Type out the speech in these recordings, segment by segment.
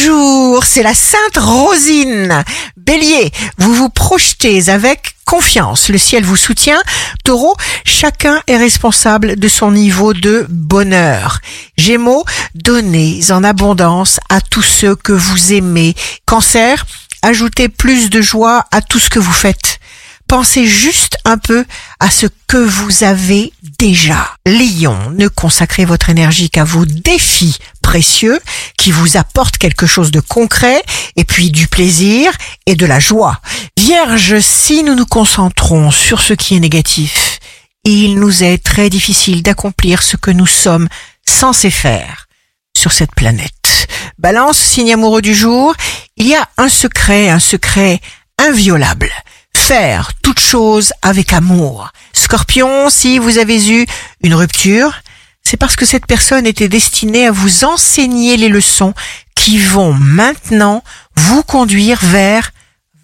Bonjour, c'est la Sainte Rosine. Bélier, vous vous projetez avec confiance. Le ciel vous soutient. Taureau, chacun est responsable de son niveau de bonheur. Gémeaux, donnez en abondance à tous ceux que vous aimez. Cancer, ajoutez plus de joie à tout ce que vous faites. Pensez juste un peu à ce que vous avez déjà. Lion, ne consacrez votre énergie qu'à vos défis précieux qui vous apportent quelque chose de concret et puis du plaisir et de la joie. Vierge, si nous nous concentrons sur ce qui est négatif, il nous est très difficile d'accomplir ce que nous sommes censés faire sur cette planète. Balance, signe amoureux du jour, il y a un secret, un secret inviolable faire chose avec amour. Scorpion, si vous avez eu une rupture, c'est parce que cette personne était destinée à vous enseigner les leçons qui vont maintenant vous conduire vers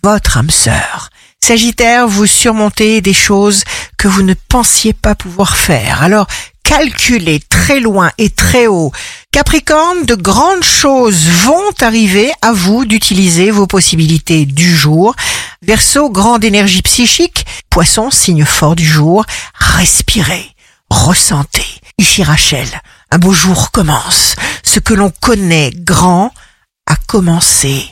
votre âme sœur. Sagittaire, vous surmontez des choses que vous ne pensiez pas pouvoir faire. Alors, calculez très loin et très haut. Capricorne, de grandes choses vont arriver à vous d'utiliser vos possibilités du jour. Verseau, grande énergie psychique. Poisson, signe fort du jour. Respirez, ressentez. Ici Rachel, un beau jour commence. Ce que l'on connaît grand a commencé.